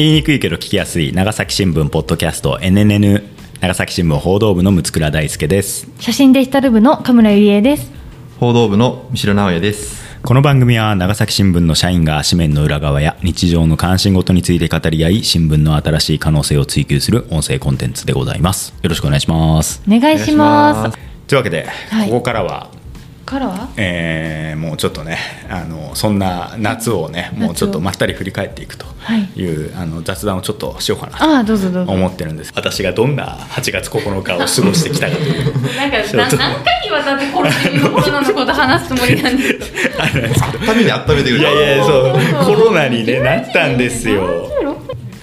言いにくいけど聞きやすい長崎新聞ポッドキャスト NNN 長崎新聞報道部の六倉大輔です。写真デジタル部の神村ゆりえです。報道部の三代直也です。この番組は長崎新聞の社員が紙面の裏側や日常の関心事について語り合い新聞の新しい可能性を追求する音声コンテンツでございます。よろしくお願いします。お願いします。というわけで、はい。ここからはからは？えーもうちょっとねあのそんな夏をねもうちょっとまったり振り返っていくという、あの雑談をちょっとしようかなとああどうぞどうぞ。思ってるんです。私がどんな8月9日を過ごしてきたかという。なんか何回にわたってコロナのこと話すつもりなんですけど。あれなんですけど旅に温めてくれいやいやそう。コロナに、ね、なったんですよ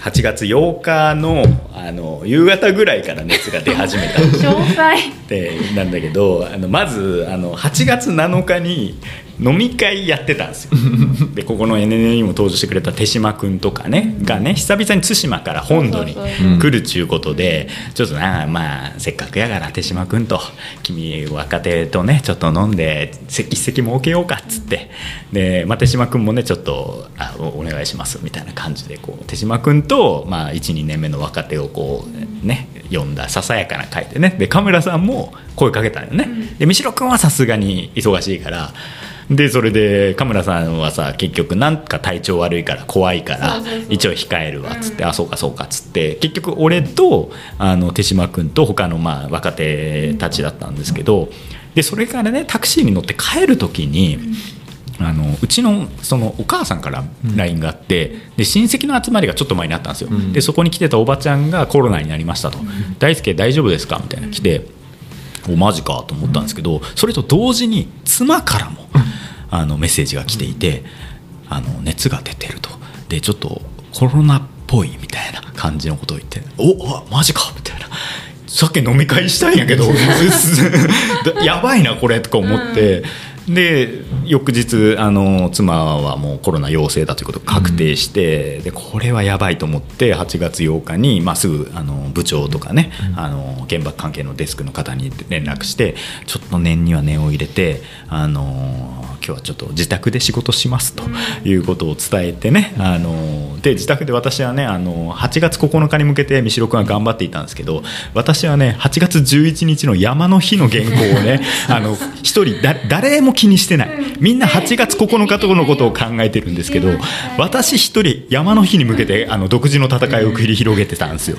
8月8日のあの夕方ぐらいから熱が出始めた。詳細。ってなんだけどあのまずあの8月7日に飲み会やってたんですよ。でここの NNN にも登場してくれた手島君とかねがね久々に対馬から本土に来るっちゅうことでちょっとなまあせっかくやから手島君と君若手とねちょっと飲んで一席設けようかっつって。で、まあ、手島君もねちょっとあおお願いしますみたいな感じでこう手島君と、まあ、12年目の若手をこうね呼んだささやかな会でね。でカメラさんも声かけたのよね、で三代君はさすがに忙しいからでそれでカメラさんはさ結局なんか体調悪いから怖いから一応控えるわっつって、あそうかそうかっつって結局俺とあの手島君と他のまあ若手たちだったんですけどでそれからねタクシーに乗って帰る時に。あのうちのそのお母さんから LINE があって、で親戚の集まりがちょっと前にあったんですよ、ん。でそこに来てたおばちゃんがコロナになりましたと「大輔大丈夫ですか?」みたいな来ておマジかと思ったんですけどそれと同時に妻からもあのメッセージが来ていてあの熱が出てると。でちょっとコロナっぽいみたいな感じのことを言って「おあマジか」みたいな。さっき飲み会したんやけど。やばいなこれとか思って、で翌日あの妻はもうコロナ陽性だということが確定して、でこれはやばいと思って8月8日に、まあ、すぐあの部長とかね、あの原爆関係のデスクの方に連絡してちょっと念には念を入れてあの今日はちょっと自宅で仕事しますということを伝えてね、あので自宅で私はねあの8月9日に向けて三代君は頑張っていたんですけど私はね8月11日の山の日の原稿をね あの一人だ誰も気にしてない。みんな8月9日とのことを考えてるんですけど私一人山の日に向けてあの独自の戦いを繰り広げてたんですよ。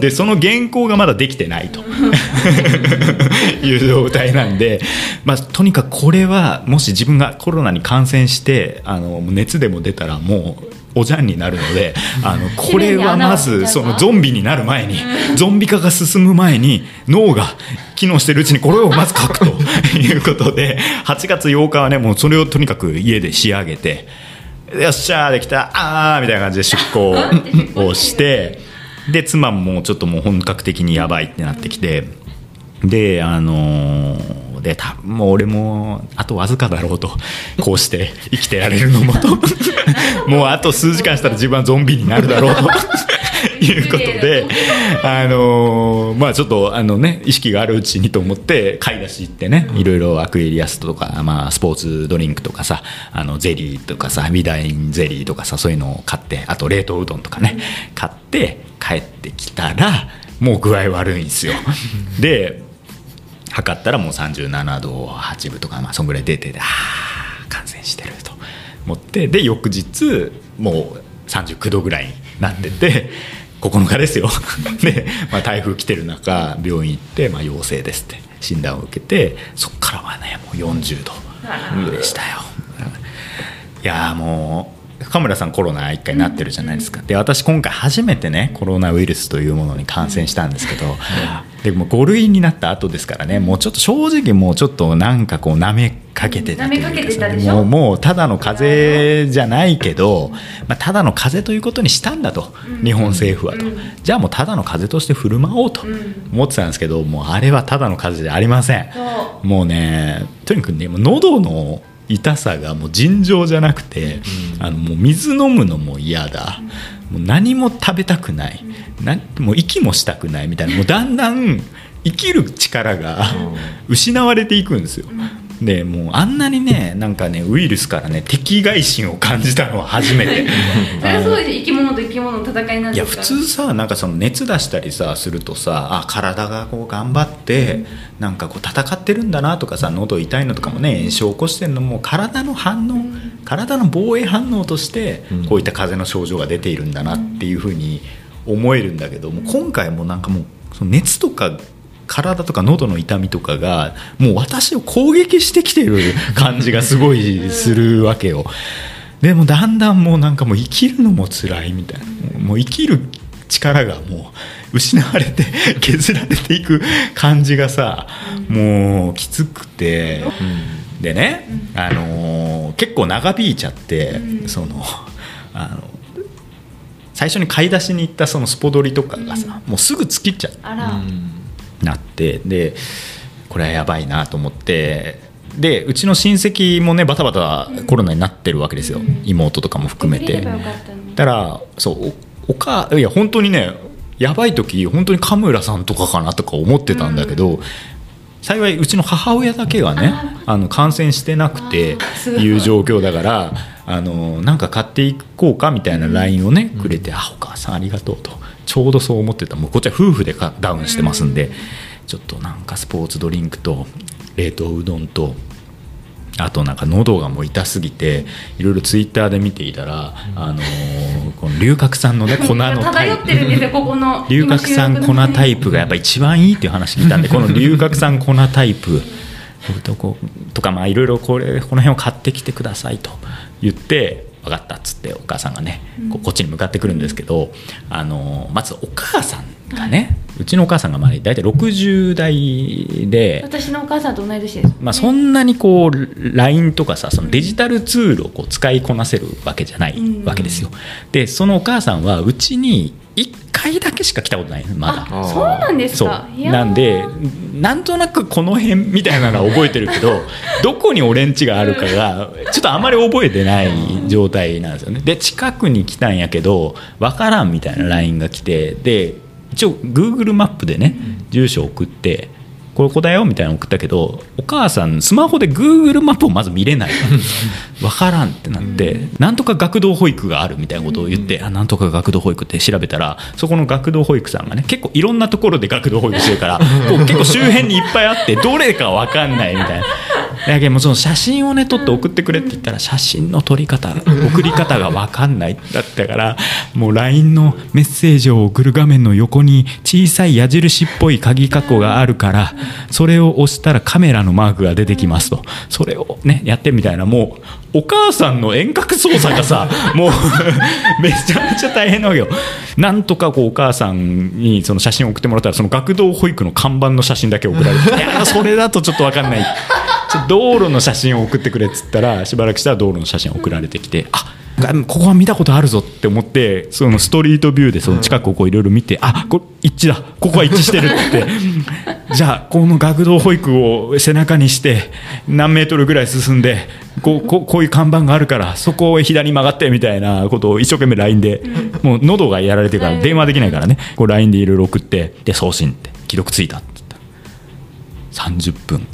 でその原稿がまだできてないと。いう状態なんで、まあ、とにかくこれはもし自分がコロナに感染してあの熱でも出たらもう。おじゃんになるので あのこれはまずそのゾンビになる前にゾンビ化が進む前に脳が機能してるうちにこれをまず書くと いうことで8月8日はねもうそれをとにかく家で仕上げてよっしゃーできたあーみたいな感じで出向をしてで妻もちょっともう本格的にやばいってなってきてであのーで多分もう俺もあとわずかだろうとこうして生きてられるのもと もうあと数時間したら自分はゾンビになるだろうと。いうことで、あのーまあちょっとあのね意識があるうちにと思って買い出し行ってね、いろいろアクエリアスとか、まあ、スポーツドリンクとかさあのゼリーとかさビダインゼリーとかさそういうのを買ってあと冷凍うどんとかね、買って帰ってきたらもう具合悪いんですよ。で測ったらもう37度8分とか、まあ、そんぐらい出ててああ感染してると思ってで翌日もう39度ぐらいになってて 9日ですよ。で、まあ、台風来てる中病院行って、まあ、陽性ですって診断を受けてそっからはねもう40度でしたよ。いやもう深村さんコロナ1回なってるじゃないですか。で私今回初めてねコロナウイルスというものに感染したんですけど、でも5類になった後ですからねもうちょっと正直もうちょっとなんかこうなめかけてたというか舐めかけてたでしょ？もうもうただの風邪じゃないけど、まあ、ただの風邪ということにしたんだと、日本政府はと、じゃあもうただの風邪として振る舞おうと思ってたんですけどもうあれはただの風邪じゃありません。そもうねとにかくね喉の痛さがもう尋常じゃなくて、あのもう水飲むのも嫌だ、もう何も食べたくない、なもう息もしたくないみたいな。もうだんだん生きる力が失われていくんですよ。でもうあんなにねなんかねウイルスからね敵外心を感じたのは初めて。それはそうです。よ生き物と生き物の戦いなんいや普ですか？ら通さなんかその熱出したりさするとさあ体がこう頑張ってなんかこう戦ってるんだなとかさ喉痛いのとかもね炎症を起こしてるのも体の反応体の防衛反応としてうん。こういった風邪の症状が出ているんだなっていうふうに思えるんだけども今回もなんかもうその熱とか体とか喉の痛みとかがもう私を攻撃してきてる感じがすごいするわけよ。でもだんだんもうなんかもう生きるのも辛いみたいな。もう生きる力がもう失われて削られていく感じがさもうきつくて。でね、あのー結構長引いちゃって、うんそのあの最初に買い出しに行ったそのスポドリとかがさ、もうすぐ尽きっちゃうなってでこれはやばいなと思ってでうちの親戚もねバタバタコロナになってるわけですよ、うん妹とかも含めて。だからそうおおかいや本当にねやばい時本当に神村さんとかかなとか思ってたんだけど、幸いうちの母親だけがねあの感染してなくてい。いう状況だからあのなんか買っていこうかみたいな LINE をね、くれて「あお母さんありがとう」とちょうどそう思ってた。もうこっちは夫婦でかダウンしてますんで、ちょっとなんかスポーツドリンクと冷凍うどんとあとなんか喉がもう痛すぎていろいろツイッターで見ていたら、あのーこの龍角散のね 粉のタ漂イプ龍角散粉タイプがやっぱ一番いいっていう話聞いたんで この龍角散粉タイプ。とこうとかまあいろいろこれこの辺を買ってきてくださいと言って分かったっつってお母さんがねこっちに向かってくるんですけど、あのまずお母さんがねうちのお母さんがまあ大体60代で。私のお母さんと同い年ですまあ、そんなにこう LINE とかさそのデジタルツールをこう使いこなせるわけじゃないわけですよ。でそのお母さんはうちに1回だけしか来たことないのまだ。あそうなんですそう。かなんでなんとなくこの辺みたいなのは覚えてるけど どこに俺ん家があるかがちょっとあまり覚えてない状態なんですよね。で近くに来たんやけど分からんみたいな LINE が来てで一応 Google マップでね住所送ってここだよみたいなの送ったけどお母さんスマホで Google マップをまず見れない 分からんってなってなんとか学童保育があるみたいなことを言ってあなんとか学童保育って調べたらそこの学童保育さんがね結構いろんなところで学童保育してるから こう結構周辺にいっぱいあってどれか分かんないみたいな。だけどもうその写真をね撮って送ってくれって言ったら写真の撮り方送り方が分かんないだったからもう LINE のメッセージを送る画面の横に小さい矢印っぽい鍵括弧があるからそれを押したらカメラのマークが出てきますと。それをねやってみたいな。もうお母さんの遠隔操作がさ もうめちゃめちゃ大変なわけよ。なんとかこうお母さんにその写真を送ってもらったらその学童保育の看板の写真だけ送られて いやそれだとちょっと分かんない。道路の写真を送ってくれっつったらしばらくしたら道路の写真送られてきてあここは見たことあるぞって思ってそのストリートビューでその近くをいろいろ見て、あこれ一致だここは一致してるって。じゃあこの学童保育を背中にして何メートルぐらい進んでこうこうこういう看板があるからそこを左に曲がってみたいなことを一生懸命 LINE でもう喉がやられてるから電話できないからね。こう LINE でいろいろ送ってで送信って既読ついたって言った。ら30分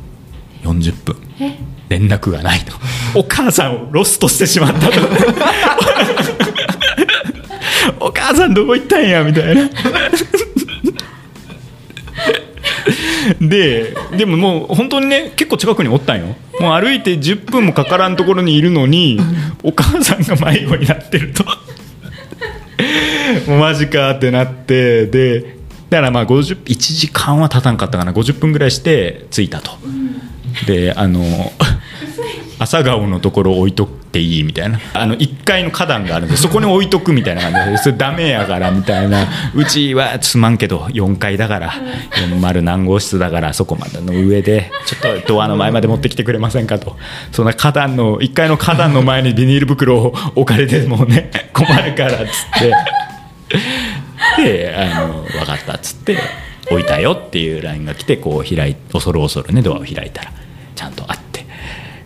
40分。え？連絡がないと。お母さんをロストしてしまったと。お母さんどこ行ったんやみたいな。ででももう本当にね結構近くにおったんよ。もう歩いて10分もかからんところにいるのにお母さんが迷子になってると。もうマジかってなってでだからまあ50 1時間は経たんかったかな。50分ぐらいして着いたと。であの朝顔のところ置いとっていいみたいな。あの1階の花壇があるんでそこに置いとくみたいな感じでそれダメやからみたいな。うちはつまんけど4階だから40何号室だからそこまでの上でちょっとドアの前まで持ってきてくれませんかと。そんな花壇の1階の花壇の前にビニール袋を置かれてもね困るからっつって。であの分かったっつって。置いたよっていう LINE が来てこう開い恐る恐るねドアを開いたらちゃんとあって。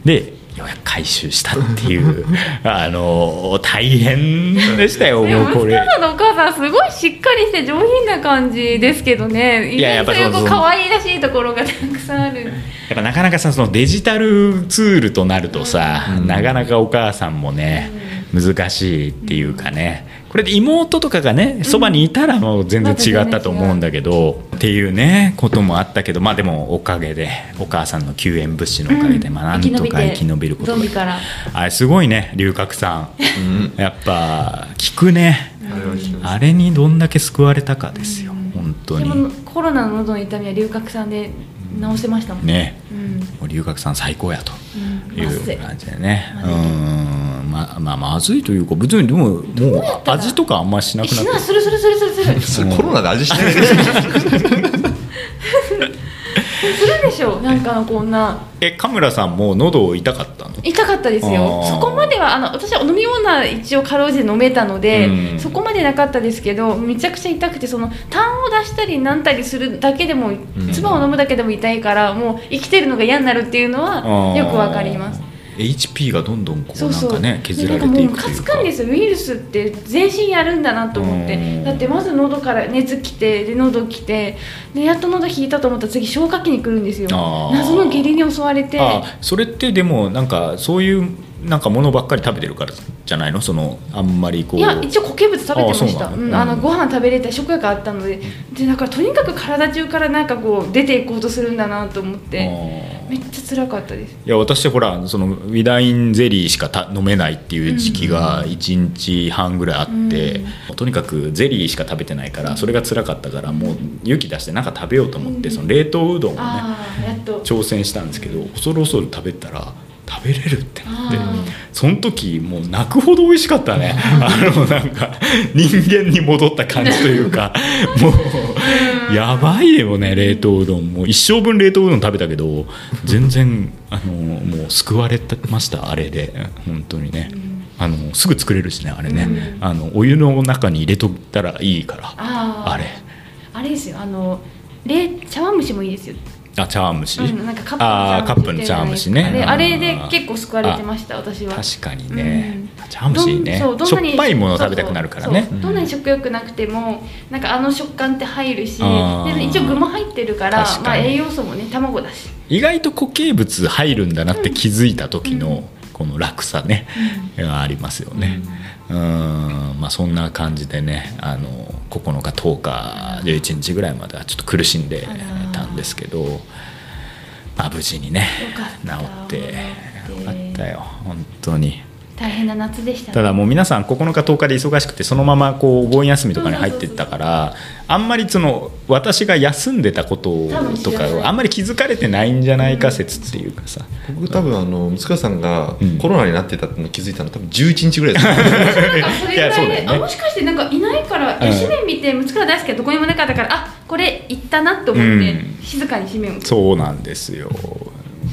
でよようやく回収したっていう あの大変でしたよでもうこれ。さんのお母さんすごいしっかりして上品な感じですけどね。いややっぱそうそうこう可愛らしいところがたくさんある。やっぱなかなかさそのデジタルツールとなるとさ、うん。なかなかお母さんもね、難しいっていうかねこれで妹とかがねそばにいたらもう全然違ったと思うんだけど、っていうねこともあったけどまあでもおかげでお母さんの救援物資のおかげで、まあなんとか生き延びることがあれすごいね龍角さん。やっぱ聞くね。あれにどんだけ救われたかですよ本当でにもコロナの喉の痛みは龍角散で治せましたもん。ね。うん。もう龍角さん最高やと。うん。いう感じでね。うまずいん、ままあまずいというか別にでももう味とかあんましなくなって。えしなするするするするする。すそれコロナで味しないで するでしょなんかこんな。えカムラさんも喉痛かったの？痛かったですよ。そこまではあの私は飲み物は一応かろうじて飲めたので、うん。そこまでなかったですけどめちゃくちゃ痛くてその痰を出したりなんたりするだけでも唾を飲むだけでも痛いからもう生きてるのが嫌になるっていうのはよくわかります HP がどんどんこうなんかね削られていくというか。カツカン。です。よウイルスって全身やるんだなと思っうてん。だってまず喉から熱きてで喉きてでやっと喉引いたと思ったら次消化器に来るんですよ。謎の下痢に襲われて。あそれってでもなんかそういうなんかものばっかり食べてるからじゃないの？そのあんまりこう。いや一応固形物食べてました。なのうんあのうん。ご飯食べれた食欲あったので。でだからとにかく体中からなんかこう出ていこうとするんだなと思っあてー。めっちゃ辛かったです。いや私ほらそのウィダインゼリーしかた飲めないっていう時期が1日半ぐらいあって、とにかくゼリーしか食べてないからそれが辛かったからもう勇気出してなんか食べようと思ってその冷凍うどんをね挑戦したんですけど恐る恐る食べたら食べれるってなってその時もう泣くほど美味しかったね。あのなんか人間に戻った感じというかもうやばいよね冷凍うどん。もう一生分冷凍うどん食べたけど全然あのもう救われましたあれで。本当にね。あのすぐ作れるしねあれね、あのお湯の中に入れとったらいいからあれ。あれですよ。あの冷茶碗蒸しもいいですよあ茶碗蒸し、うん、なんかカップの茶碗蒸しね。あれで結構救われてました私は。確かにね、うん。茶碗蒸しいいね。どんそうしょっぱいもの食べたくなるからね。そうそう。どんなに食欲なくてもなんかあの食感って入るしで一応具も入ってるからまあ、栄養素もね卵だし。意外と固形物入るんだなって気づいた時のこの楽さね、が ありますよね。うんまあそんな感じでねあの9日10日11日ぐらいまではちょっと苦しんでたんですけど、まあ、無事にね治ってよかったよ。本当に。大変な夏でしたね。ただもう皆さん9日10日で忙しくてそのままこうお盆休みとかに入ってったからあんまりその私が休んでたこととかをあんまり気づかれてないんじゃないか説っていうかさ。僕多分あの息子さんがうん。コロナになってたの気づいたの多分11日ぐらいです いやらいで、そうだよね。あもしかしてなんかいないから、うん。紙面見て息子が大好きなどこにもなかったからあこれ行ったなと思って、うん。静かに紙面を。そうなんですよ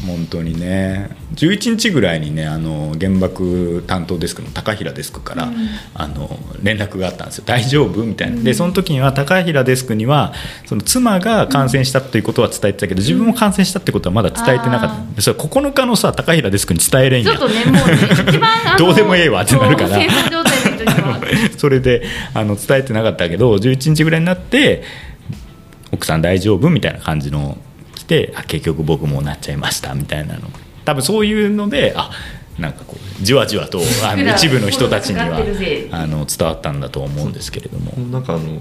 本当にね。11日ぐらいにねあの原爆担当デスクの高平デスクから、うん。あの連絡があったんですよ。大丈夫みたいな。でその時には高平デスクにはその妻が感染したということは伝えてたけど自分も感染したってことはまだ伝えてなかった、それ9日のさ高平デスクに伝えれんやちょっとねもうどうでもええわってなるから。それであの伝えてなかったけど11日ぐらいになって奥さん大丈夫みたいな感じの来てあ結局僕もなっちゃいましたみたいなの多分そういうのであなんかこうじわじわとあの一部の人たちにはあの伝わったんだと思うんですけれども。なんかあの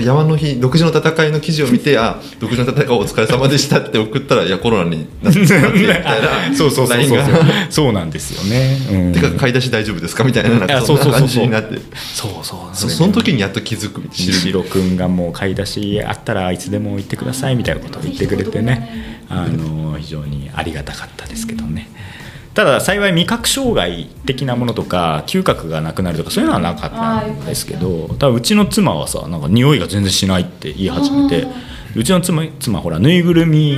山の日独自の戦いの記事を見てあ独自の戦いお疲れ様でしたって送ったらいやコロナになって みたいなそうそうそうそう。が。そうなんですよね。うん。てか買い出し大丈夫ですかみたいななんかそんな感そうそうそうそう。じになって。そうそうそその時にやっと気づくシロ君がもう買い出しあったらいつでも行ってくださいみたいなことを言ってくれてね。あの非常にありがたかったですけどねただ幸い味覚障害的なものとか嗅覚がなくなるとかそういうのはなかったんですけどた。だうちの妻はさなんか匂いが全然しないって言い始めてうちの妻妻ほらぬいぐるみ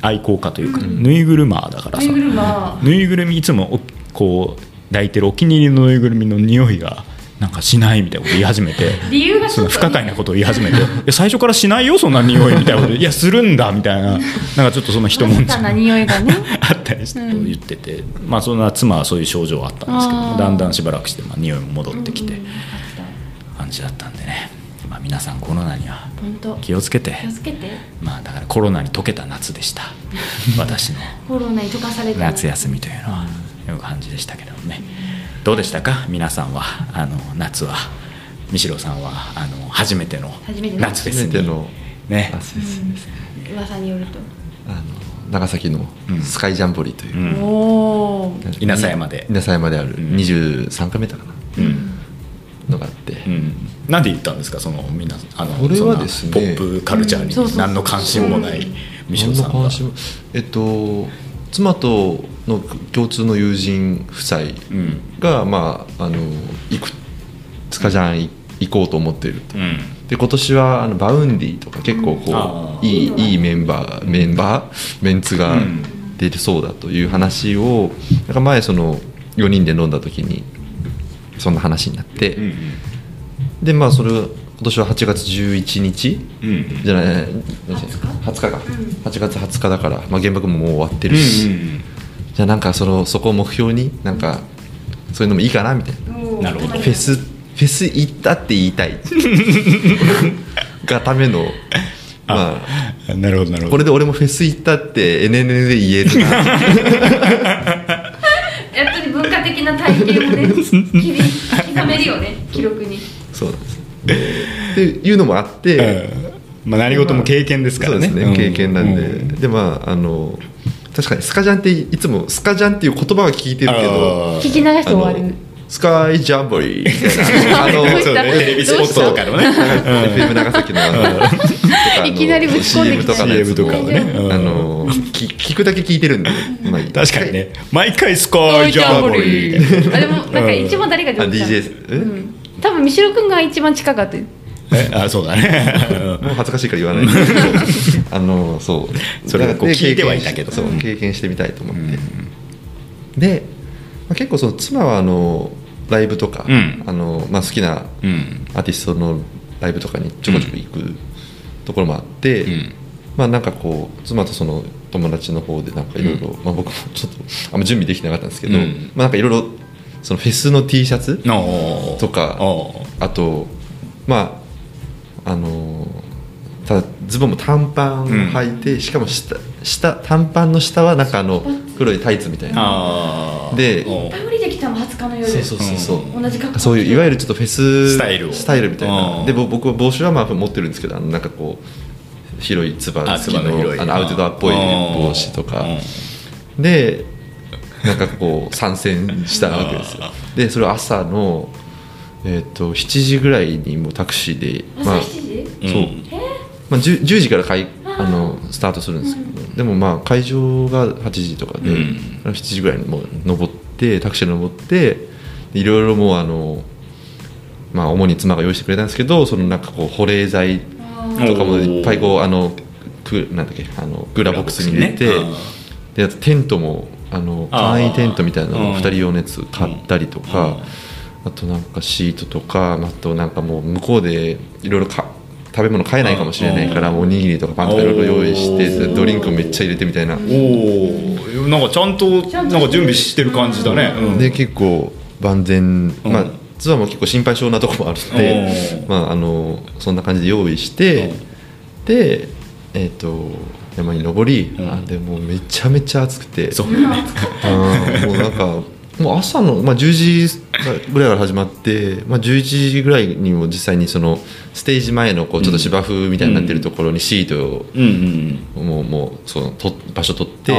愛好家というか、ぬいぐるまーだからさぬいぐるまぬいぐるみいつもおこう抱いてるお気に入りのぬいぐるみの匂いがなんかしないみたいなこと言い始めて理由がちその不可解なことを言い始めて いや最初からしないよそんな匂いみたいなこと。いやするんだみたいな。なんかちょっとその一文字な匂いがね。あったりして言ってて、まあそんな妻はそういう症状はあったんですけどだんだんしばらくしてまあ匂いも戻ってきてうん。うん感じだったんでね、まあ、皆さんコロナには気をつけて。気をつけて。まあだからコロナに溶けた夏でした。私の。コロナに溶かされた。夏休みというのは。いう感じでしたけどもねどうでしたか？皆さんは？あの夏は？三代さんは？あの初めての初めての。初夏フェスに。めてのね。夏ですね。噂によると、あの長崎のうん。スカイジャンボリーという。う、ん。おお稲佐山で。稲佐山であるうん。23回目だかな、うん。のがあって、うん、なんで言ったんですか？そのみんなあのこれはですね。ポップカルチャーに何の関心もない三代何さんが。えっと妻との共通の友人夫妻うん。が、まああの行くスカジャンい、行こうと思っていると。うん。で今年はあの Vaundy とか結構こういいいいメンバーメンバーメンツがうん。出てそうだという話をなんか前その4人で飲んだ時にそんな話になって、うんでまあそれ今年は8月11日うんうん。じゃない20日？か、8月20日だから、まあ、原爆ももう終わってるし、じゃあなんかそのそこを目標になんかそういうのもいいかなみたいな。なるほど。フェスフェス行ったって言いたい。がための。まあ。あなるほどなるほど。これで俺もフェス行ったって NNN で言えるな。やっぱり文化的な体験をね日々刻めるよね記録に。そうなんです。っていうのもあって、うん。まあ何事も経験ですからね。そうですね、経験なんで、うでまああの確かにスカジャンっていつもスカジャンっていう言葉は聞いてるけど聞き流して終わる。スカイジャンボリー。みたいなあのねテレビスポットとかの。ね FM 長崎のいきなりぶち込んできた CM とかをね。うんあのき聞くだけ聞いてるんで、まあ、確かにね。毎回スカイジャンボリー。あでもなんか一番誰があ上手か DJ え？うん。多分三代君が一番近かったえあそうだね。もう恥ずかしいから言わない。け どあのそう。それをこうで聞いてはいたけど。そううん。経験してみたいと思って、で、まあ、結構その妻はあのライブとか、うん。あのまあ、好きなうん。アーティストのライブとかにちょこちょこ行くところもあって、うん。まあなんかこう妻とその友達の方でなんかいろいろまあ僕もちょっとあんま準備できてなかったんですけど、うん。まあなんかいろいろそのフェスの T シャツとかあとまああのただズボンも短パンを履いて、しかも下下短パンの下はなんかあの黒いタイツみたいな。でおー。いっぱい降りてきたも20日の夜。そうそうそうそう、同じ格好そういういわゆるちょっとフェススタイルを。スタイルみたいな。うん。でぼ僕は帽子はまあ持ってるんですけどあのなんかこう広いつばつばのあのアウトドアっぽい帽子とか。でなんかこう参戦したわけですよ。でそれを朝の、えー、と7時ぐらいにもうタクシーで、朝まあ、7時？うんそう、えまあ、10, 10時から会あのスタートするんですけど、でもまあ会場が8時とかで、うん。7時ぐらいにもう登ってタクシーに登ってでいろいろもうあのまあ主に妻が用意してくれたんですけどそのなんかこう保冷剤とかもいっぱいこうあのくなんだっけあのクーラーボックスに入れて、クーラーボックであとテントもあの簡易テントみたいなのをうん2人用のやつ買ったりとか、あとなんかシートとかあとなんかもう向こうでいろいろか食べ物買えないかもしれないからうん。おにぎりとかパンとかいろいろ用意してドリンクもめっちゃ入れてみたいな、おおなんかちゃんとなんか準備してる感じだね、うん。で結構万全、まあうん妻も結構心配性なところもあるので、うん。まあ、あのそんな感じで用意して、でえっ、と山に登り、うん。あでもうめちゃめちゃ暑くて。そううん。もうなんかもう朝の、まあ、10時ぐらいから始まって、まあ、11時ぐらいにも実際にそのステージ前のこうちょっと芝生みたいになってるところにシートを、もうもうそのと場所取ってあ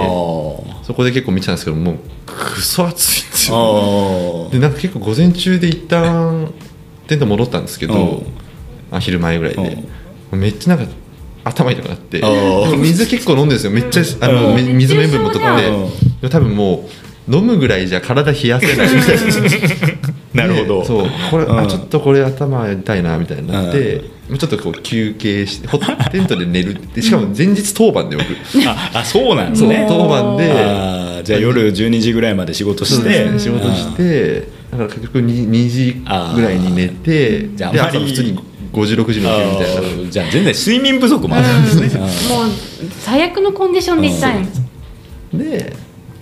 そこで結構見てたんですけどもうクソ暑いんですあよ。あでなんか結構午前中で一旦テント戻ったんですけど、うん。あ昼前ぐらいで、めっちゃなんか頭痛くなって。水結構飲んでるんですよ。めっちゃあの、水の塩分も取って多分もう飲むぐらいじゃ体冷やせないみたいな。なるほど。でそうこれ、うん。あちょっとこれ頭痛いなみたいになって、ちょっとこう休憩してほテントで寝るってしかも前日当番で僕ああそうなんですそうね当番で。じゃあ夜12時ぐらいまで仕事して。そう仕事してだから結局 2, 2時ぐらいに寝てじゃあ朝普通に5時6時に起きるみたいな。じゃあ全然睡眠不足もあるんですね、あーもう最悪のコンディションで行ったん。よで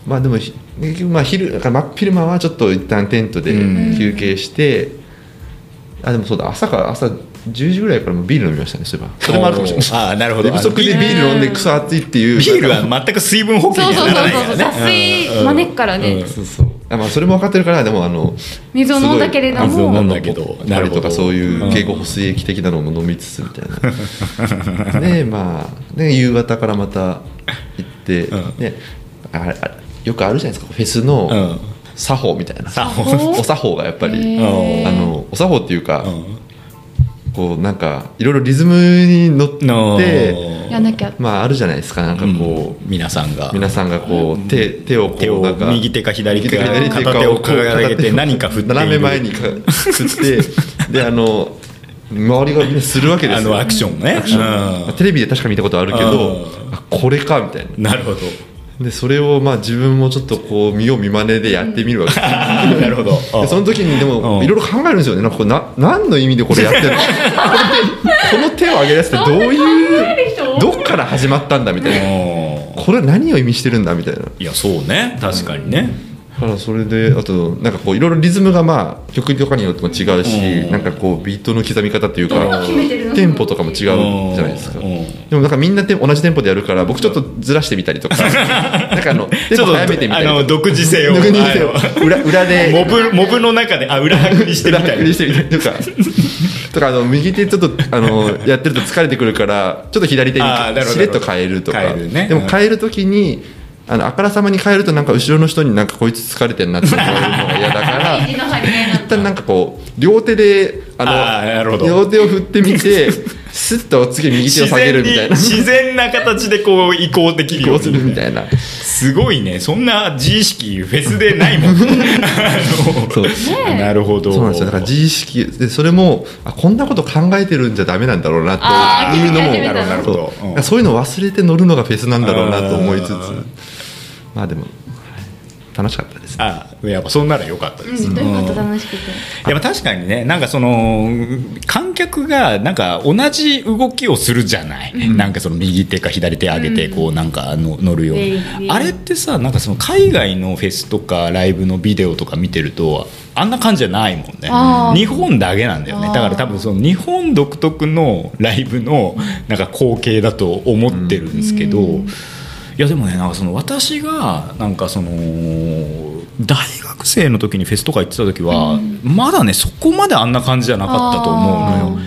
まあでもひ結局まあ昼だから真っ昼間はちょっと一旦テントでうん。休憩して、あでもそうだ朝から朝10時ぐらいからもうビール飲みましたねそういえば。それもあるかもしれない。あーなるほど。寝不足でビール飲んでクソ暑いっていう。ビールは全く水分補給そうそうにはなそうそうらないからね脱水招くからね、うん。そうそうあまあそれも分かってるからでもあの水を飲んだけれど水を飲もんだけどなるとかそういう経口補水液的なのも飲みつつみたいな。でまあで夕方からまた行って、うん。ねあれあれよくあるじゃないですか。フェスのうん。作法みたいな、作法。お作法がやっぱり、あのお作法っていうか、うん。こうなんかいろいろリズムに乗ってのやんなきゃ。まああるじゃないですか。なんかこう、皆さんが。皆さんがこう手手をこう手をなんか右手か左手か右手か左手か片手をこう掲げて何か振って斜め前にか振ってであの周りがみんなするわけですよ。あのアクションね。テレビで確か見たことあるけどうん。あこれかみたいな。なるほどでそれをまあ自分もちょっっとこう見よう見まねでやってみるわけ。で すなるほど。でその時にでうん。もいろいろ考えるんですよね。なんかこれな何の意味でこれやってるの？この手を上げるやつってどういう どっから始まったんだみたいな。うん。これは何を意味してるんだみたいな。いやそうね。確かにね。だからそれであとなんかこういろいろリズムがまあ曲とかによっても違うし、うん。なんかこうビートの刻み方っていうかテンポとかも違うじゃないですか、うん。うんでもなんかみんなテン同じテンポでやるから僕ちょっとずらしてみたりとか。なんかあのテンポ早めてみたりとか。あの独自性を。独自性を。裏裏で。モブモブの中であ裏拍りしてみたい裏拍りしてみたりとか。とかあの右手ちょっとあのやってると疲れてくるからちょっと左手にしれっと変えるとか。変えるね。でも変えるときにあのあからさまに変えるとなんか後ろの人になんかこいつ疲れてるなって思われるのが嫌だから 一旦なんかこう両手であの両手を振ってみて スッと次右手を下げるみたいな。自然に自然な形でこう移行できるようこうするみにたいな。すごいね。そんな自意識フェスでないもん。なるほど。そうなんですよ。だから自意識でそれもあこんなこと考えてるんじゃダメなんだろうなあーというのもそう。いうのを忘れて乗るのがフェスなんだろうなと思いつつまあでもはい楽しかったです。ねあやっぱそんなら良かったです、うん、よかったうん。楽しくて。やっぱ確かにねなんかその観客がなんか同じ動きをするじゃない、なんかその右手か左手上げてこうなんかの乗るようあれってさなんかその海外のフェスとかライブのビデオとか見てるとあんな感じじゃないもんね。日本だけなんだよね。だから多分その日本独特のライブのなんか光景だと思ってるんですけど、うんいやでもねなんかその私がなんかその大学生の時にフェスとか行ってた時は、まだねそこまであんな感じじゃなかったと思うのよ。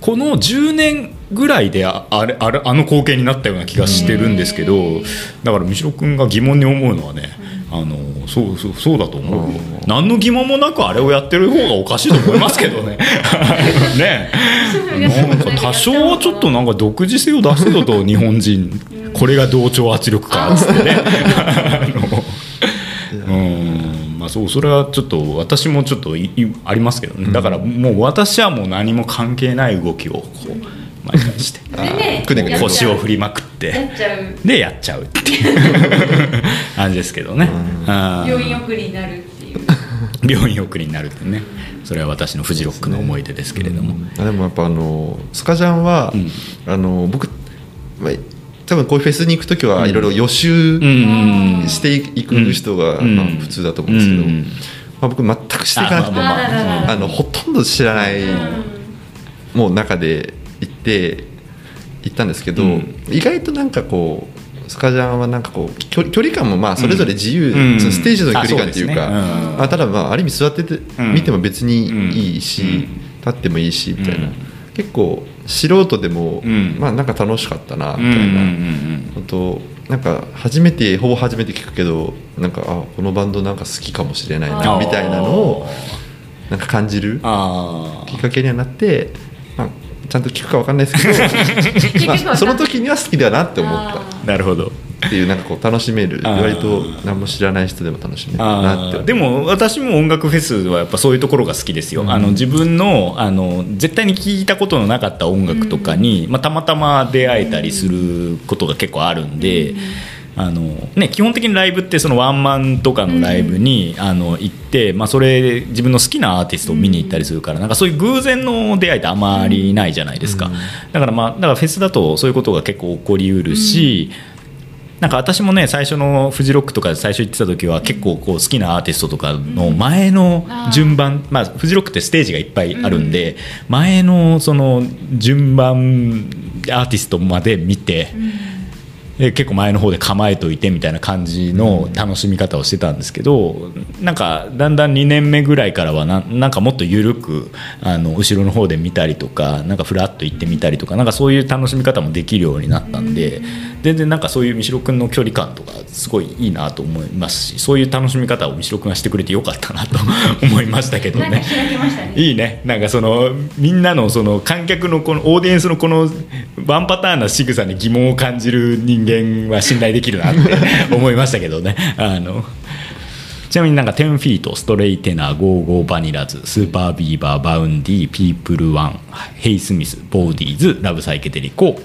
この10年ぐらいでああれあれあの光景になったような気がしてるんですけどだから三代君が疑問に思うのはねあのそうそうそうだと思うよ。何の疑問もなくあれをやってる方がおかしいと思いますけどね。ね。なんか多少はちょっとなんか独自性を出せろと日本人これが同調圧力かっつってね。あのうん。まあそうそれはちょっと私もちょっといいありますけどね。だからもう私はもう何も関係ない動きをこう毎回して。腰を振りまくって。やっちゃう。でやっちゃうっていう。感じですけどね。病院送りになるっていう。病院送りになるってね。それは私のフジロックの思い出ですけれども、あでもやっぱあのスカジャンは、うん。あの僕、まあ、多分こういうフェスに行く時はいろいろ予習うん。していく人が、うん。まあ、普通だと思うんですけど、うん。まあ、僕全くしていかなくてまああのほとんど知らない、もう中で行って行ったんですけど、うん。意外となんかこうスカジャンはなんかこう距距離感もまあそれぞれ自由、うん。そのステージの距離感っていうか、ね。あ、ただまあある意味座ってて、うん。見ても別にいいし、うん。立ってもいいしみたいな、うん。結構素人でも、うん。まあなんか楽しかったなみたいな、うん。あとなんか初めてほぼ初めて聞くけどなんかあこのバンドなんか好きかもしれないうんなみたいなのをなんか感じるあきっかけにはなって、まあ、ちゃんと聞くかわかんないですけど、まあ、その時には好きだなって思った。あなるほど。っていうなんかこう楽しめる。あー。割と何も知らない人でも楽しめるなってでも私も音楽フェスはやっぱそういうところが好きですよ、あの自分のあの絶対に聞いたことのなかった音楽とかに、まあ、たまたま出会えたりすることが結構あるんで。あのね、基本的にライブってそのワンマンとかのライブに、あの行って、まあ、それ自分の好きなアーティストを見に行ったりするからなんかそういう偶然の出会いってあまりないじゃないですか、だからまあだからフェスだとそういうことが結構起こりうるし、なんか私もね最初のフジロックとかで最初行ってた時は結構こう好きなアーティストとかの前の順番、まあ、フジロックってステージがいっぱいあるんで、前のその順番アーティストまで見て。で結構前の方で構えといてみたいな感じの楽しみ方をしてたんですけどなんかだんだん2年目ぐらいからはななんかもっと緩くあの後ろの方で見たりとかなんかフラッと行ってみたりとかなんかそういう楽しみ方もできるようになったんで全然なんかそういう三代君の距離感とかすごいいいなと思いますしそういう楽しみ方を三代君がしてくれてよかったなと 思いましたけどね。ね。いいね。なんかそのみんなのその観客のこのオーディエンスのこのワンパターンな仕草に疑問を感じる人間は信頼できるなって思いましたけどね。あのちなみになんか10-FEET ストレイテナー go!go!vanillas SUPER BEAVER Vaundy PEOPLE 1 HEY-SMITH BAWDIES LOVE PSYCHEDELICO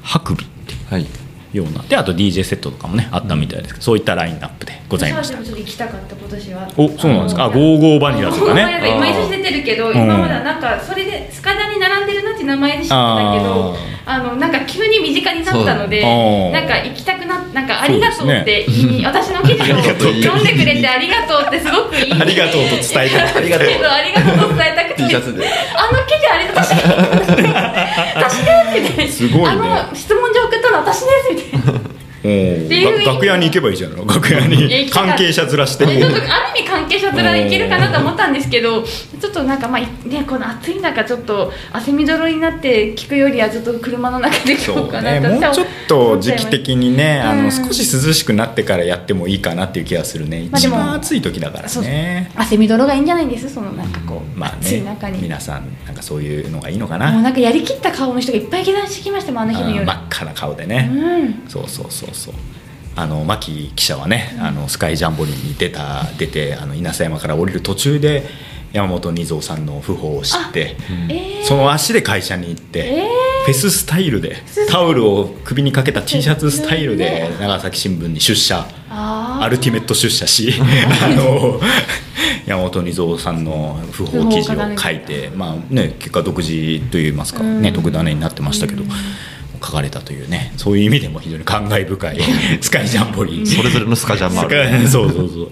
Hakubi はい。ような。であと DJ セットとかもねあったみたいですけどそういったラインナップでございました。行きたかった今年は。おそうなんですか。あの go!go!vanilla とかね。毎年出てるけどん。今まではなんかそれでスカダに並んでるなっていう名前で知ってたけどあのなんか急に身近になったのでなんか行きたくななんかありがとうって言いに、私の記事を読んでくれてありがとうってすごく言いにありがとうと伝えたいありがとうありがとうと伝えたくて。あの記事あれ私私ですみたいなすごいね。あの質問状送ったの私ですみたいな。楽屋に行けばいいじゃん楽屋に関係者ずらして。でちょっとある意味関係者面いけるかなと思ったんですけどちょっとなんかまあねこの暑い中ちょっと汗みどろになって聞くよりはちょっと車の中で聞こうかなね、もうちょっと時期的にね、あうん。の少し涼しくなってからやってもいいかなっていう気がするね、一まあでも番暑い時だからね。汗みどろがいいんじゃないです？そのなんかこう、まあね暑い中、に。皆さんなんかそういうのがいいのかもうな。なんかやりきった顔の人がいっぱい下山してきましたもんあの日のうん夜、真っ赤な顔でうね。ん。そうそうそうそう。あの牧記者はね、あのスカイジャンボリーに出た出てあの稲佐山から降りる途中で山本二三さんの訃報を知って、えー。その足で会社に行って、えフェススタイルでスタオルを首にかけた T シャツスタイルでね長崎新聞に出社。アルティメット出社し あの山本二三さんの訃報記事を書いて、まあね、結果独自といいますか、ねうん。特ダネになってましたけど。書かれたというねそういう意味でも非常に感慨深い スカイジャンボリー。それぞれのスカジャンもある。そうそうそう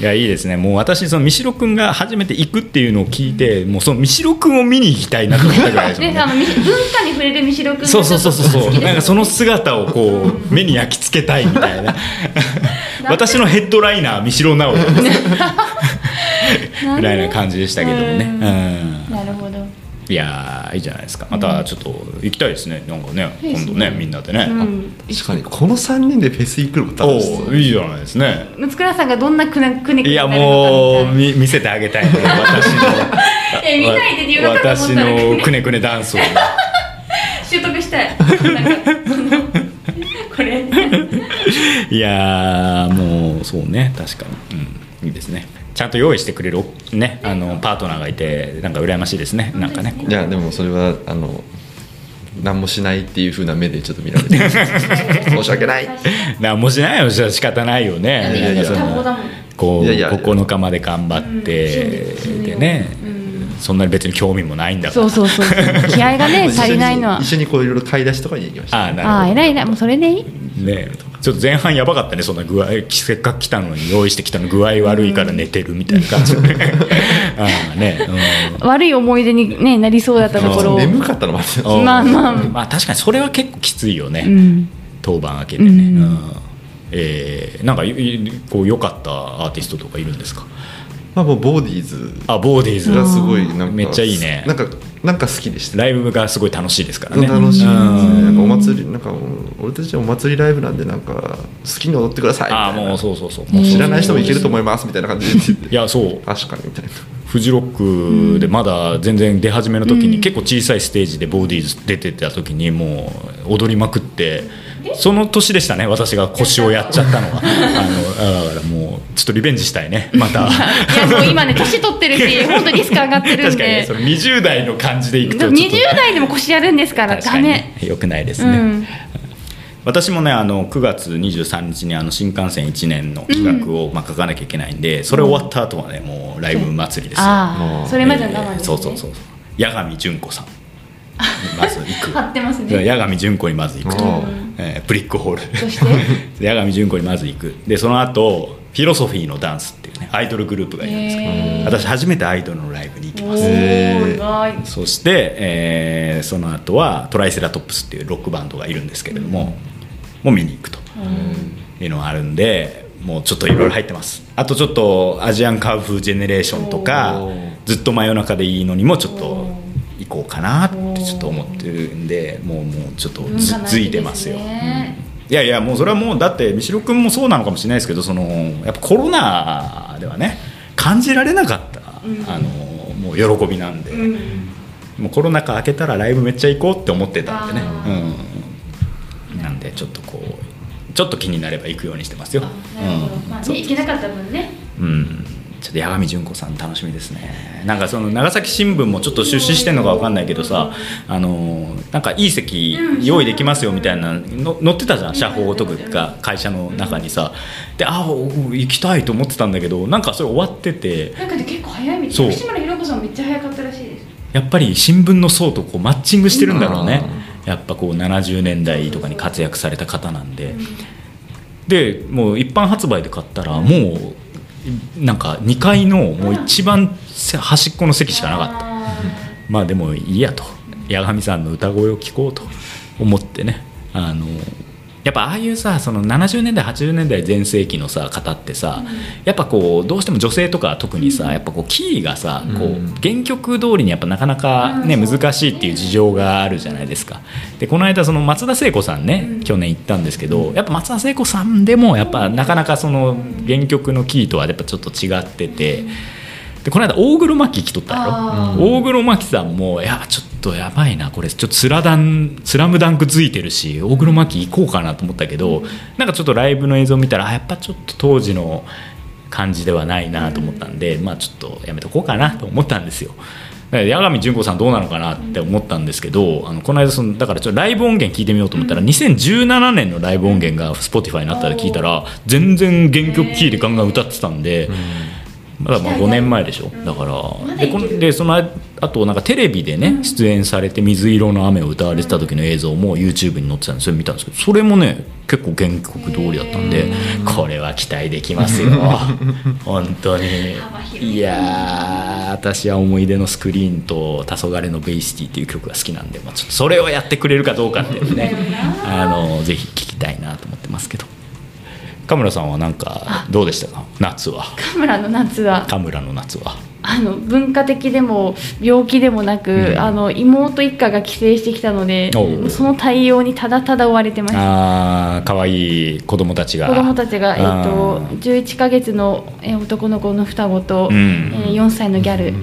いやいいですね。もう私その三代君が初めて行くっていうのを聞いてもうその三代君を見に行きたいなと思ったぐらいですね。であのみ文化に触れる三代君そうそうそうそうそう。なんかそのす姿をこう目に焼き付けたいみたいな。私のヘッドライナー三代直哉ぐらいな感じでしたけどもね。うんいやーいいじゃないですか。またちょっと行きたいですね。なんかね今度ねみんなでね、うん。確かにこの3人でフェス行くのも楽しそうおおいいじゃないですね。六倉さんがどんなくねくねくねいやもう見見せてあげたいね 私の。見ないでって言うのかと思私のくねくねダンスを。習得したい。これ。いやーもうそうね。確かに、うん、いいですねちゃんと用意してくれるねあのパートナーがいてなんか羨ましいですね。なんかね。いやでもそれはあの何もしないっていう風な目でちょっと見られて 申し訳ない。なんもしないよじゃ仕方ないよね。いやいやこういやいや。9日まで頑張って、うんでね、うん。そんなに別に興味もないんだから。そうそうそう気合がね 足りないのは。一緒にこういろいろ買い出しとかに行きました。ああなるほど。ああ偉い偉いもうそれでいい？ねちょっと前半やばかったねそんな具合。せっかく来たのに用意してきたの具合悪いから寝てるみたいな感じ。で ああね、うん。悪い思い出に、ね、なりそうだったところを。眠かったのもあってうんまあまあ。まあ確かにそれは結構きついよね、うん。当番明けでね、うん。うん。えーなんかこう良かったアーティストとかいるんですか？まあもうボーディーズ。あボーディーズ。がすごいなんかめっちゃいいね。なんかなんか好きでした。ライブがすごい楽しいですからね。楽しいですねうん。なんかお祭りなんか俺たちはお祭りライブなんでなんか好きに踊ってくださいみたいな。ああもうそうそうそう。うん知らない人もいけると思いますみたいな感じでいやそう確かにみたいな。フジロックでまだ全然出始めの時に結構小さいステージでボーディーズ出てた時にもう踊りまくってその年でしたね私が腰をやっちゃったのは。あのだからもうちょっとリベンジしたいねまた。いやもう今ね年取ってるし 本当リスク上がってるん確かにその20代の感じでいくとと。20代でも腰やるんですからダメ。よくないですね、うん。私もねあの9月23日にあの新幹線1年の企画を、まあ、書かなきゃいけないんでそれ終わった後はねもうライブ祭りですよ、うん。ああそれまでの我慢ですねそうそうそう。八神純子さんまず行く。張ってますね。八神純子にまず行くと、うん。えーブリックホール。そして？で八神純子にまず行く。でその後フィロソフィーのダンスっていうねアイドルグループがいるんですけど。私初めてアイドルのライブに行きます。そして、えーその後はトライセラトップスっていうロックバンドがいるんですけれども、もう見に行くと。いうのがあるんでもうちょっといろいろ入ってます。あとちょっとアジアンカーフージェネレーションとかずっと真夜中でいいのにもちょっと行こうかなってちょっと思ってるんでもうもうちょっとつ化の秋いてますよ、いやいやもうそれはもうだって三代君もそうなのかもしれないですけどそのやっぱコロナではね感じられなかった、うん。あのもう喜びなんで、うん。もうコロナ禍明けたらライブめっちゃ行こうって思ってたんでね。あうん。なんでちょっとこうちょっと気になれば行くようにしてますよ。あなるほど。まあ行けなかった分ね。うんちょっと八神純子さん楽しみですね。なんかその長崎新聞もちょっと出資してんのか分かんないけどさあのなんかいい席用意できますよみたいなの載ってたじゃん社報とか会社の中にさ。であお行きたいと思ってたんだけどなんかそれ終わってて。なんかで結構早いみたそいう吉村ひろ子さんめっちゃ早かったらしいです。やっぱり新聞の層とこうマッチングしてるんだろうね、やっぱこう70年代とかに活躍された方なんで、でもう一般発売で買ったらもうなんか2階のもう一番端っこの席しかなかった、あまあでもいいやと。八神さんの歌声を聴こうと思ってね。あのやっぱああいうさその70年代80年代全盛期のさ方ってさ、やっぱこうどうしても女性とか特にさ、やっぱこうキーがさこううん原曲通りにやっぱなかなかね、うん。難しいっていう事情があるじゃないですか。でこの間その松田聖子さんね、去年行ったんですけどやっぱ松田聖子さんでもやっぱなかなかその原曲のキーとはやっぱちょっと違ってて。でこの間大黒摩季来とったやろ？大黒摩季さんもいやちょっとやばいなこれ。ちょっとスラダンスラムダンクついてるし大黒摩季行こうかなと思ったけど、なんかちょっとライブの映像見たらあやっぱちょっと当時の感じではないなと思ったんで、まあちょっとやめとこうかなと思ったんですよ。八神純子さんどうなのかなって思ったんですけど、あのこの間そのだからちょっとライブ音源聞いてみようと思ったら、2017年のライブ音源が Spotify になったら聞いたら全然原曲キーでガンガン歌ってたんで、まだまあ5年前でしょ。だからでこのでそのあとなんかテレビでね出演されて「水色の雨」を歌われてた時の映像も YouTube に載ってたんでそれ見たんですけどそれもね結構原曲通りだったんでこれは期待できますよ。本当に。い。いやー私は思い出のスクリーンと「黄昏のベイシティ」っていう曲が好きなんで、まあ、ちょっとそれをやってくれるかどうかっていうのねあのぜひ聞きたいなと思ってますけど神村さんはなんかどうでしたか？夏は。カムラの夏は。神村の夏は。あの文化的でも病気でもなく、うん。あの妹一家が帰省してきたのでその対応にただただ追われてました。あー可愛い子供たちが。子供たちが、えっあとー11ヶ月のえー男の子の双子と、うん。えー4歳のギャル、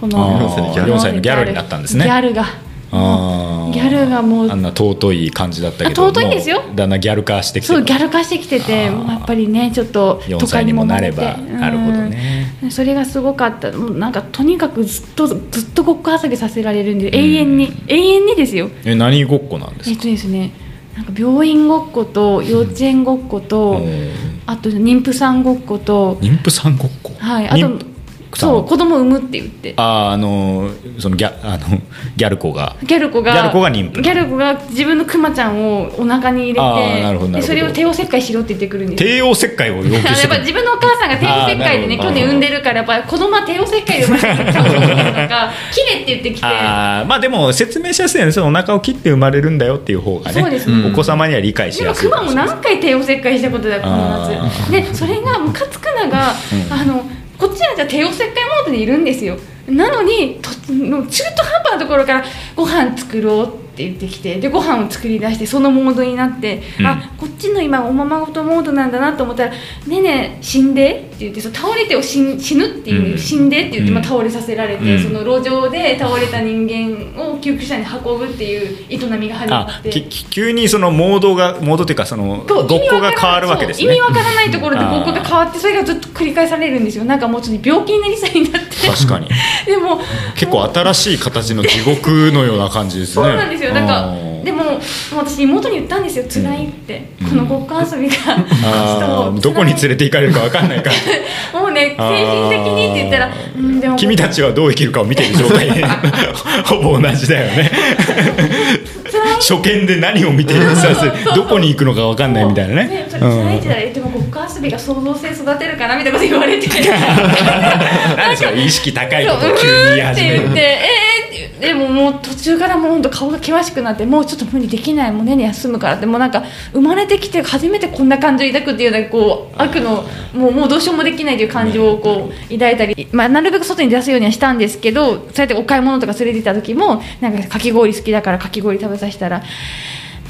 こあのー。ギャル4歳のギャルになったんですね。ギャルがあー。ギャルがもうあんな尊い感じだったけどあ尊いですよ。だんだんギャル化してきてそうギャル化してきててやっぱりねちょっと4都会歳にもなればてなるほどね。うんそれがすごかった。もうなんかとにかくずっとずっとごっこ遊びさせられるんで、永遠に。永遠にですよ。え何ごっこなんですか？えっとですねなんか病院ごっこと幼稚園ごっこと、うん。あと妊婦さんごっこと、妊婦さんごっこ？はい、あとそう子供産むって言って。あーあのそのギャあのギャル子が。ギャル子がギャル子が妊婦ギャル子が自分のクマちゃんをお腹に入れてでそれを帝王切開しろって言ってくるんですよ。帝王切開を要求してくるっぱ自分のお母さんが帝王切開でね去年産んでるからやっぱ子供は帝王切開で産ませてちゃ んととか切れって言ってきて。あーまあでも説明しやすいのお腹を切って生まれるんだよっていう方がね。そうですね。お子様には理解しでもやすい。クマも何回帝王切開したことだよこのあ夏でそれがムカつくのが、うん。あのちらじゃあ帝王切開モードにいるんですよ。なのにと中途半端なところからご飯作ろうって言ってきてでご飯を作り出してそのモードになって、うん。あこっちの今おままごとモードなんだなと思ったら「ねえねえ死んで」って言ってそう倒れてを死ぬっていう、うん。死んでって言って、まあ、うん倒れさせられて、うん。その路上で倒れた人間を救急車に運ぶっていう営みが始まって。急にそのモードがモードっていうかそのごっこが変わるわけですね。意味わからないところでごっこが変わってそれがずっと繰り返されるんですよ。なんかもうちょっと病気になりそうになって。確かに。でも結構新しい形の地獄のような感じですね。そうなんですよなんかでももう私妹に言ったんですよ。辛いって、うん。このごっこ遊びが。どこに連れて行かれるか分かんないから。もうね精神的にって言ったら、うん、でも。君たちはどう生きるかを見てる状態。で ほぼ同じだよね。初見で何を見てるかさどこに行くのか分かんないみたいなね。それ辛いって言ったら、えでもごっこ遊びが創造性育てるかなみたいなこと言われて。何それ意識高いこと急に言い始めて言ってえーでももう途中からもう本当顔が険しくなってもうちょっと無理できないもうねね休むからってもうなんか生まれてきて初めてこんな感情を抱くっていうなこう悪のもうもうどうしようもできないという感情をこう抱いたり、まあ、なるべく外に出すようにはしたんですけどそうやってお買い物とか連れて行った時もなんかかき氷好きだからかき氷食べさせたら。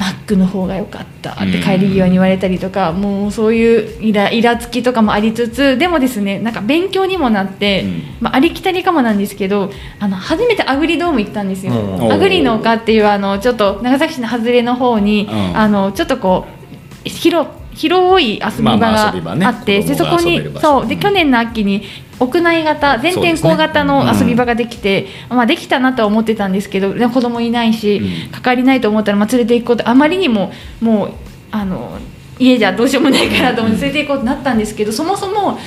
マックの方が良かったって帰り際に言われたりとか、もうそういうイライラつきとかもありつつでもですねなんか勉強にもなって、うん。まあ、ありきたりかもなんですけどあの初めてアグリドーム行ったんですよ、うん。アグリの丘っていうあのちょっと長崎市の外れの方に、うん。あのちょっとこう広広い遊び場まあまあがあって、でそこにそうで去年の秋に屋内型全天候型の遊び場ができてまあ、できたなとは思ってたんですけど子供いないし、うん。関わりないと思ったら、まあ、連れて行こうとあまりにももうあの家じゃどうしようもないからと思って連れて行こうとなったんですけどそもそも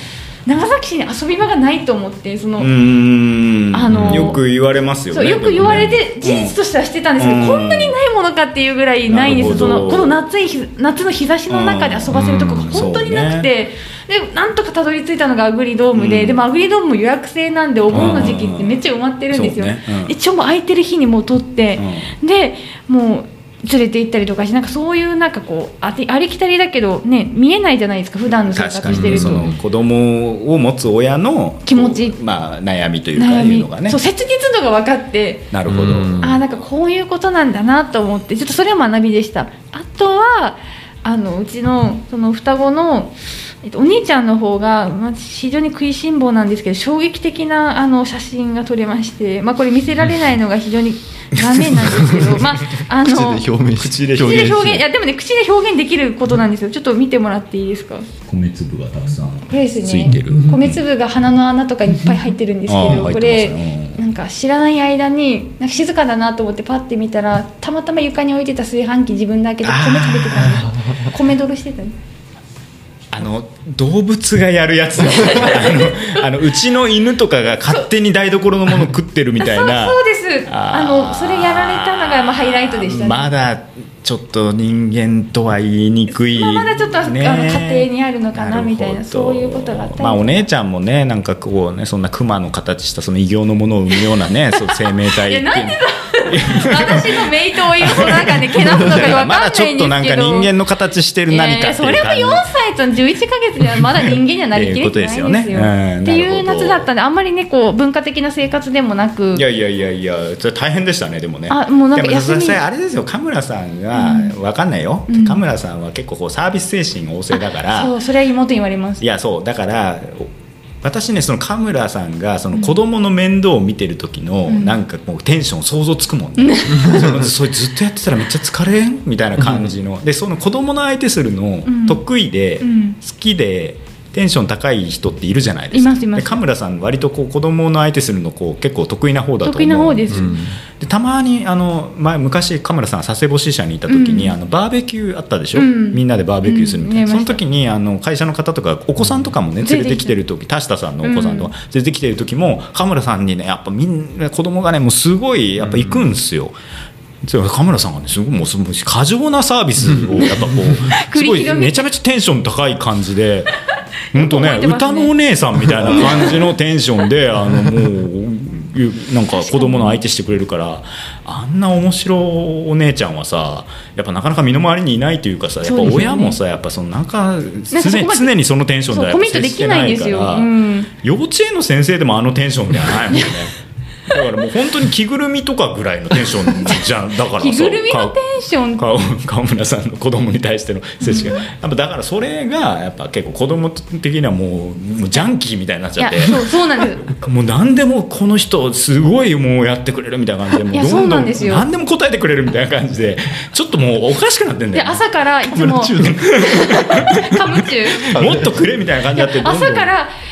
長崎市に遊び場がないと思ってその。あのよく言われますよねよく言われてね。事実としてはしてたんですけど、うん。こんなにないものかっていうぐらいないんですよ。そのこの夏い日夏の日差しの中で遊ばせるとこが本当になくて、でなんとかたどり着いたのがアグリドームで、うん。でもアグリドームも予約制なんでお盆の時期ってめっちゃ埋まってるんですよ、ね。うん。一応もう空いてる日にもう取って、でもう連れて行ったりとかしてなんかそういうなんかこうありきたりだけどね見えないじゃないですか普段の生活してると。にそ。の子供を持つ親の気持ち。まあ悩みというかいうのがね。そう切実度が分かって。なるほど。うんあーなんかこういうことなんだなと思ってちょっとそれは学びでした。あとはあのうちのその双子の、えっと、お兄ちゃんの方が、まあ、非常に食いしん坊なんですけど衝撃的なあの写真が撮れまして、まあ、これ見せられないのが非常に残念なんですけど、まあ、あの口で表明し口で表現いしやでもね口で表現できることなんですよ。ちょっと見てもらっていいですか？米粒がたくさんこれですね。ついてる。米粒が鼻の穴とかいっぱい入ってるんですけどこれねなんか知らない間になんか静かだなと思ってパッて見たらたまたま床に置いてた炊飯器自分だけで米食べてたんです。米泥してたねあの動物がやるやつ あのあのうちの犬とかが勝手に台所のもの食ってるみたいな。そうそうです。あのそれやられたのがまあハイライトでしたね。まだちょっと人間とは言いにくい、まあまだちょっとあのね家庭にあるのかなみたいなそういうことがあったり。まあお姉ちゃんもねなんかこうねそんな熊の形したその異形のものを生むようなね そう生命体いやなん私のメイトを今その中でけなすのか分かんないんまだですけど。ちょっとなんか人間の形してる何かってそれもいう感じ4歳と11か月ではまだ人間にはなりきれてないんですよ。ねうんっていう夏だったんであんまりねこう文化的な生活でもなく。いやいやいやいや大変でしたねでもね。あもうなんか休みあれですよ神村さんが、わかんないよ、うん。神村さんは結構こうサービス精神旺盛だから。そうそれは妹に言われます。いやそうだから私ねその神村さんがその子供の面倒を見てる時の、うん。なんかもうテンション想像つくもんね、その それずっとやってたらめっちゃ疲れん？みたいな感じの、でその子供の相手するのん。得意で、うん。好きでテンション高い人っているじゃないですか。いますいます。で神村さん割とこう子供の相手するのこう結構得意な方だと思う。得意な方です、うん。でたまにあの前昔神村さんが佐世保支社にいた時に、うん。あのバーベキューあったでしょ、うん。みんなでバーベキューするみたいな、その時にあの会社の方とかお子さんとかもねうん。連れてきてる時田下さんのお子さんとか連れてきてる時も神村さんにねやっぱみんな子供がねもうすごいやっぱ行くんですよ。そう神村さんがねすごいもうすごい過剰なサービスをやっぱこう すごいめちゃめちゃテンション高い感じで本当ねね。歌のお姉さんみたいな感じのテンションで あのもうなんか子供の相手してくれるからあんな面白いお姉ちゃんはさやっぱなかなか身の回りにいないというかさやっぱ親もさやっぱそのなんか常にそのテンションではやっぱ接してないからうん、幼稚園の先生でもあのテンションではないもんね。だからもう本当に着ぐるみとかぐらいのテンションじゃん。だからさ着ぐるみのテンション？川 川村さんの子供に対しての接しが。やっぱだからそれがやっぱ結構子供的にはもうもうジャンキーみたいになっいちゃって。やそうそうなんです。もう何でもこの人すごいもうやってくれるみたいな感じで。もいやそううどんどんなんですよ何でも答えてくれるみたいな感じで。ちょっともうおかしくなってんだでよ。ね、朝からいつもカムチュー。もっとくれみたいな感じになって朝から「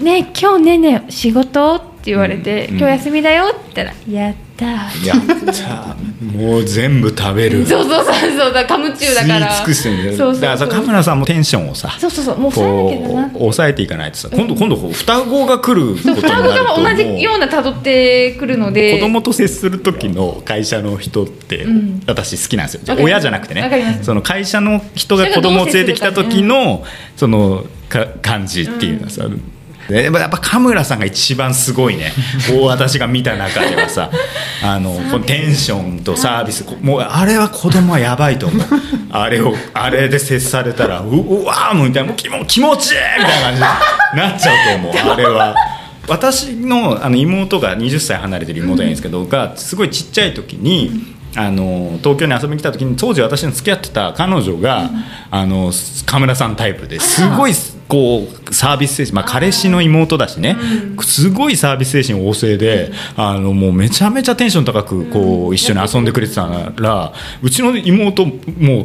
ね今日ねね仕事?」って言われて「うん今日休みだよ」って言ったら「やったー」やったもう全部食べる。そうそうそうそうだカムチューだから。尽くしそうそうだからさカメラさんもテンションをさそうそうそうもう抑えていかないとさ今度今度双子が来ることに双子なるとが同じような辿ってくるので。子供と接する時の会社の人ってうん。私好きなんですよ、親じゃなくてね。その会社の人が子供を連れてきた時のそのか感じっていうのはさ、でやっぱやっぱカムラさんが一番すごいね。私が見た中ではさ。あのこのテンションとサービス。もうあれは子供はやばいと思う。あれをあれで接されたらううわーもうみたいなもう気持ちいいみたいな感じになっちゃうと思う。あれは。私のあの妹が20歳離れてる妹がいるんですけど、がすごいちっちゃい時に、あの東京に遊びに来た時に当時私の付き合ってた彼女が、あのカメラさんタイプですごいこうサービス精神、まあ、彼氏の妹だしね、すごいサービス精神旺盛で、あのもうめちゃめちゃテンション高くこう一緒に遊んでくれてたらうちの妹もう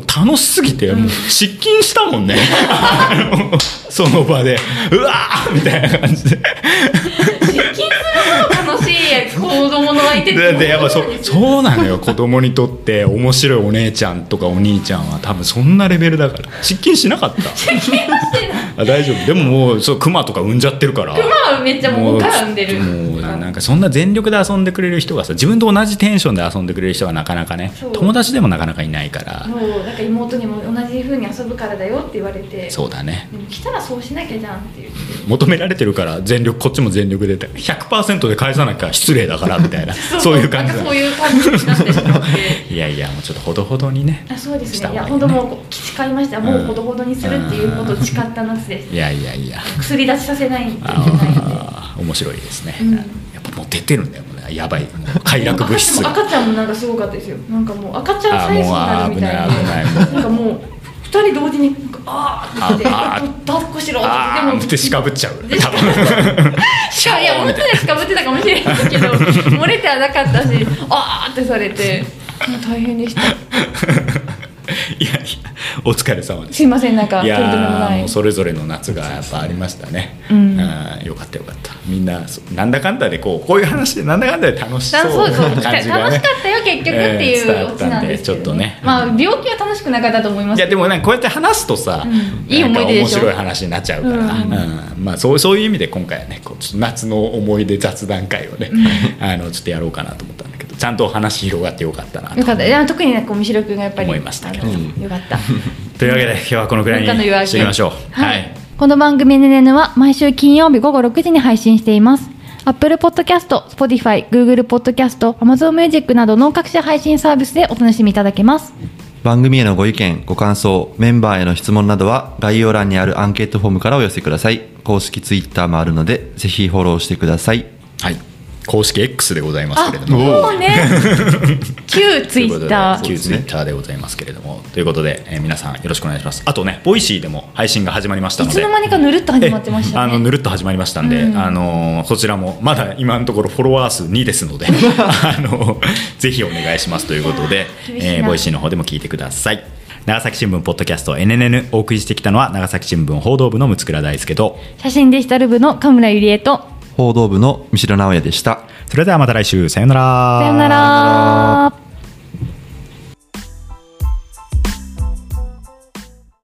楽しすぎてもう失禁したもんね。その場でうわーみたいな感じで。実験するの楽しい子供の相手ってででやっぱそそうなのよ。子供にとって面白いお姉ちゃんとかお兄ちゃんは多分そんなレベルだから。失禁しなかったあ大丈夫。でももうそうクマとか産んじゃってるから。クマはめっちゃもうおから産んでる。もうなんかそんな全力で遊んでくれる人がさ自分と同じテンションで遊んでくれる人がなかなかね友達でもなかなかいないから。もうなんか妹にも同じ風に遊ぶからだよって言われて。そうだね。でも来たらそうしなきゃじゃんって言って。求められてるから全力こっちも全力で100%で返さなきゃ失礼だからみたいな。そういう感じだなんかそういう感じになってしまって。いやいやもうちょっとほどほどにねあそうですしたね。いや本当もう誓いました。もうほどほどにするっていうことを誓った夏ですいやいやいや。薬出しさせないああ面白いですね、うん。やっぱもう出てるんだよね。やばい。快楽物質が。赤ちゃんもなんかすごかったですよ。なんかもう赤ちゃんサイズになるみたいであもう危ない危ないなんかもう二人同時にあーって抱っこしろってああってしかぶっちゃう。で多分。しかいや、もっとでしかぶってたかもしれないけど、漏れてはなかったし、あーってされて、もう大変でした。いやいやお疲れ様です。すいません、なんか、いやもう。それぞれの夏がやっぱありましたね、うん。あーよかったよかった。みんななんだかんだでこうこういう話でなんだかんだで楽しそうな感じがね楽しかったよ結局ってえー伝いうオチわったでなんんですけど、ちょっとね。まあ病気は楽しくなかったと思います。いやでもなんかこうやって話すとさ、うん。いい思い出で面白い話になっちゃうから、うん。うん。まあ、そうそういう意味で今回はねこう夏の思い出雑談会をね、あのちょっとやろうかなと思ったんだけどちゃんと話広がってよかったなと。よかった。いや特になんか三代君がやっぱり思いましたけど。よかった。というわけで今日はこのくらいにしていきましょう。はい、この番組 NNN は毎週金曜日午後6時に配信しています。Apple Podcast、Spotify、Google Podcast、Amazon Music などの各種配信サービスでお楽しみいただけます。番組へのご意見ご感想メンバーへの質問などは概要欄にあるアンケートフォームからお寄せください。公式ツイッターもあるのでぜひフォローしてください。はい公式 X でございますあけれども。もうね。旧ツイッター旧ツイッターでございますけれども。ということで、えー皆さんよろしくお願いします。あとね Voicy でも配信が始まりましたので。いつの間にかぬるっと始まってましたね。えあのぬるっと始まりましたんで、うん。あのそちらもまだ今のところフォロワー数2ですので あのぜひお願いしますということで、えー Voicy の方でも聞いてください。長崎新聞ポッドキャスト NNN お送りしてきたのは長崎新聞報道部の六倉大輔と写真デジタル部の神村ゆりえと報道部の三代直哉でした。それではまた来週。さようなら。さよなら